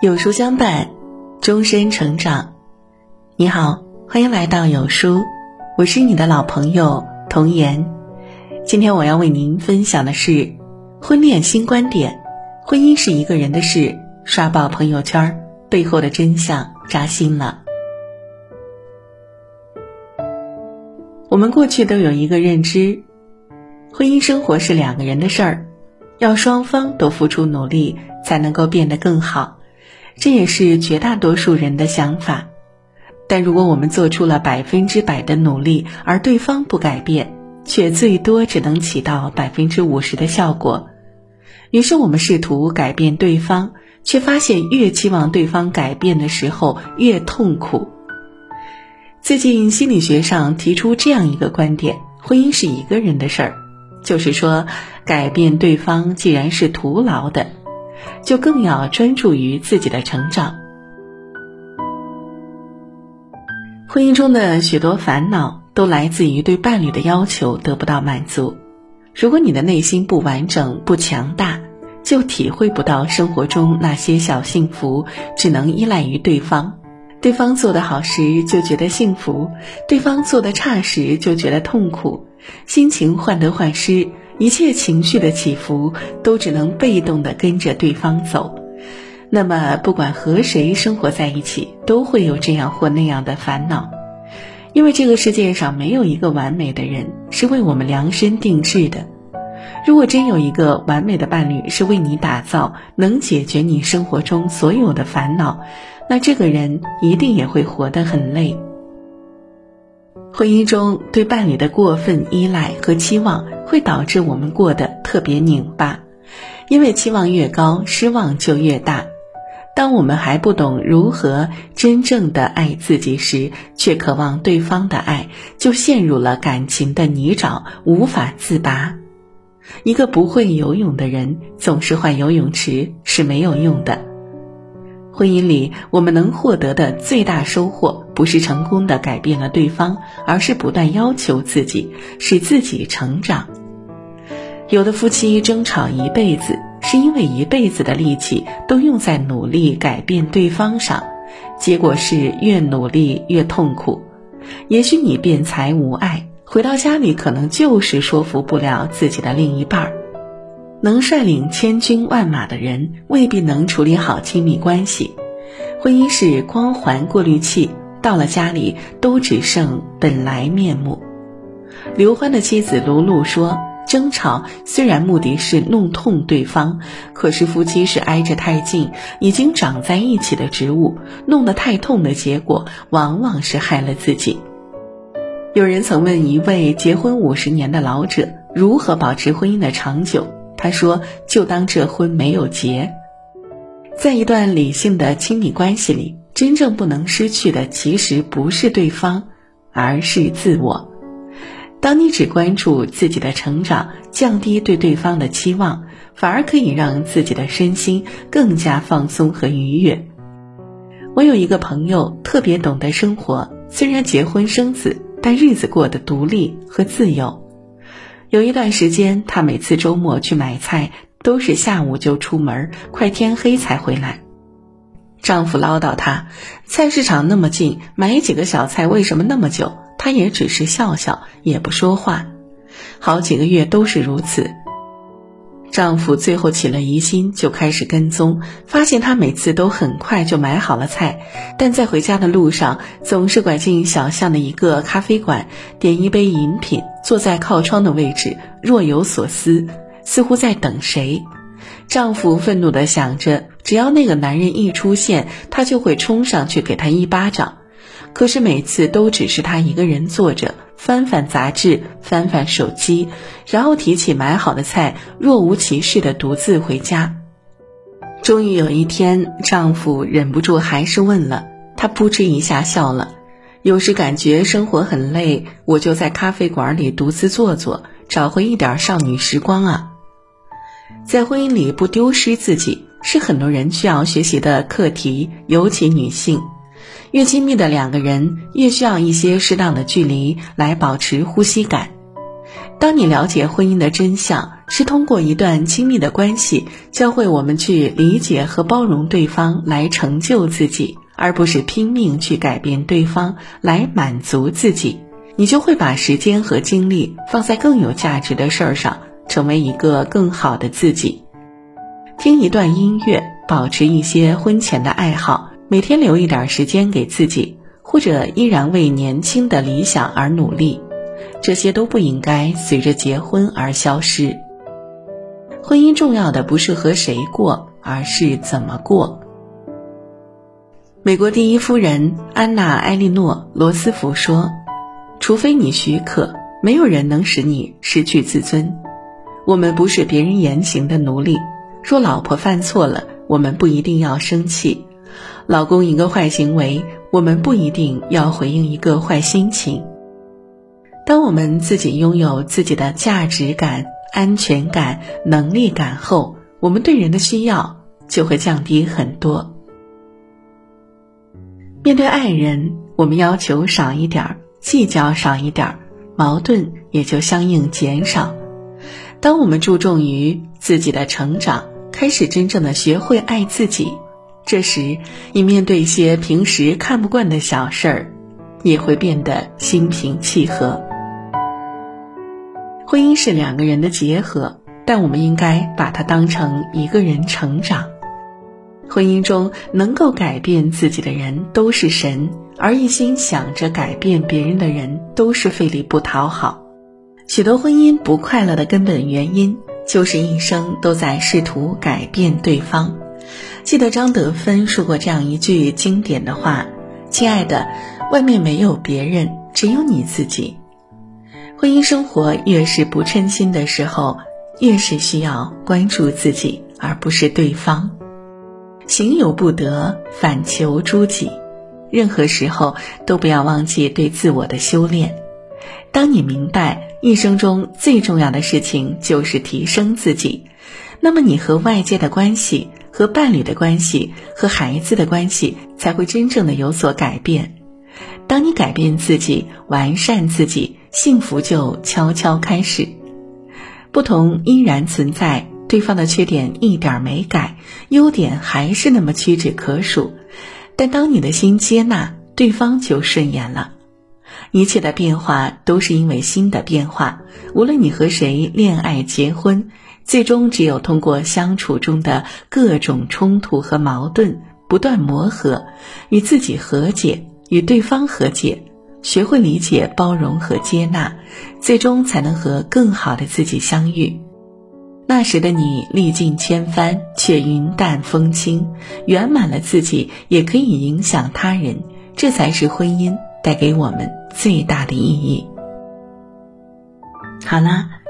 有书相伴，终身成长。你好，欢迎来到有书，我是你的老朋友童言。今天我要为您分享的是婚恋新观点：婚姻是一个人的事。刷爆朋友圈，背后的真相扎心了。我们过去都有一个认知，婚姻生活是两个人的事儿，要双方都付出努力，才能够变得更好。这也是绝大多数人的想法，但如果我们做出了百分之百的努力，而对方不改变，却最多只能起到百分之五十的效果。于是我们试图改变对方，却发现越期望对方改变的时候越痛苦。最近心理学上提出这样一个观点：婚姻是一个人的事儿，就是说，改变对方既然是徒劳的。就更要专注于自己的成长。婚姻中的许多烦恼都来自于对伴侣的要求得不到满足。如果你的内心不完整、不强大，就体会不到生活中那些小幸福，只能依赖于对方。对方做得好时就觉得幸福，对方做得差时就觉得痛苦，心情患得患失。一切情绪的起伏都只能被动的跟着对方走，那么不管和谁生活在一起，都会有这样或那样的烦恼，因为这个世界上没有一个完美的人是为我们量身定制的。如果真有一个完美的伴侣是为你打造，能解决你生活中所有的烦恼，那这个人一定也会活得很累。婚姻中对伴侣的过分依赖和期望，会导致我们过得特别拧巴，因为期望越高，失望就越大。当我们还不懂如何真正的爱自己时，却渴望对方的爱，就陷入了感情的泥沼，无法自拔。一个不会游泳的人，总是换游泳池是没有用的。婚姻里，我们能获得的最大收获，不是成功的改变了对方，而是不断要求自己，使自己成长。有的夫妻争吵一辈子，是因为一辈子的力气都用在努力改变对方上，结果是越努力越痛苦。也许你辩才无碍，回到家里可能就是说服不了自己的另一半儿。能率领千军万马的人，未必能处理好亲密关系。婚姻是光环过滤器，到了家里都只剩本来面目。刘欢的妻子卢璐说：“争吵虽然目的是弄痛对方，可是夫妻是挨着太近，已经长在一起的植物，弄得太痛的结果，往往是害了自己。”有人曾问一位结婚五十年的老者，如何保持婚姻的长久？他说：“就当这婚没有结。”在一段理性的亲密关系里，真正不能失去的其实不是对方，而是自我。当你只关注自己的成长，降低对对方的期望，反而可以让自己的身心更加放松和愉悦。我有一个朋友特别懂得生活，虽然结婚生子，但日子过得独立和自由。有一段时间，她每次周末去买菜都是下午就出门，快天黑才回来。丈夫唠叨她：“菜市场那么近，买几个小菜为什么那么久？”她也只是笑笑，也不说话。好几个月都是如此。丈夫最后起了疑心，就开始跟踪，发现她每次都很快就买好了菜，但在回家的路上总是拐进小巷的一个咖啡馆，点一杯饮品，坐在靠窗的位置，若有所思，似乎在等谁。丈夫愤怒地想着，只要那个男人一出现，他就会冲上去给他一巴掌。可是每次都只是他一个人坐着，翻翻杂志，翻翻手机，然后提起买好的菜，若无其事的独自回家。终于有一天，丈夫忍不住还是问了，她扑哧一下笑了。有时感觉生活很累，我就在咖啡馆里独自坐坐，找回一点少女时光啊。在婚姻里不丢失自己，是很多人需要学习的课题，尤其女性。越亲密的两个人，越需要一些适当的距离来保持呼吸感。当你了解婚姻的真相，是通过一段亲密的关系，教会我们去理解和包容对方，来成就自己，而不是拼命去改变对方来满足自己。你就会把时间和精力放在更有价值的事儿上，成为一个更好的自己。听一段音乐，保持一些婚前的爱好，每天留一点时间给自己，或者依然为年轻的理想而努力，这些都不应该随着结婚而消失。婚姻重要的不是和谁过，而是怎么过。美国第一夫人安娜·埃莉诺·罗斯福说。除非你许可，没有人能使你失去自尊。我们不是别人言行的奴隶。若老婆犯错了，我们不一定要生气；老公一个坏行为，我们不一定要回应一个坏心情。当我们自己拥有自己的价值感、安全感、能力感后，我们对人的需要就会降低很多。面对爱人，我们要求少一点儿。计较少一点儿，矛盾也就相应减少。当我们注重于自己的成长，开始真正的学会爱自己，这时你面对一些平时看不惯的小事儿，也会变得心平气和。婚姻是两个人的结合，但我们应该把它当成一个人成长。婚姻中能够改变自己的人都是神。而一心想着改变别人的人，都是费力不讨好。许多婚姻不快乐的根本原因，就是一生都在试图改变对方。记得张德芬说过这样一句经典的话：“亲爱的，外面没有别人，只有你自己。”婚姻生活越是不称心的时候，越是需要关注自己，而不是对方。行有不得，反求诸己。任何时候都不要忘记对自我的修炼。当你明白一生中最重要的事情就是提升自己，那么你和外界的关系、和伴侣的关系、和孩子的关系才会真正的有所改变。当你改变自己、完善自己，幸福就悄悄开始。不同依然存在，对方的缺点一点没改，优点还是那么屈指可数。但当你的心接纳对方，就顺眼了。一切的变化都是因为心的变化。无论你和谁恋爱、结婚，最终只有通过相处中的各种冲突和矛盾，不断磨合，与自己和解，与对方和解，学会理解、包容和接纳，最终才能和更好的自己相遇。那时的你历尽千帆，却云淡风轻，圆满了自己，也可以影响他人，这才是婚姻带给我们最大的意义。好啦，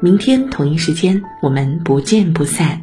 明天同一时间，我们不见不散。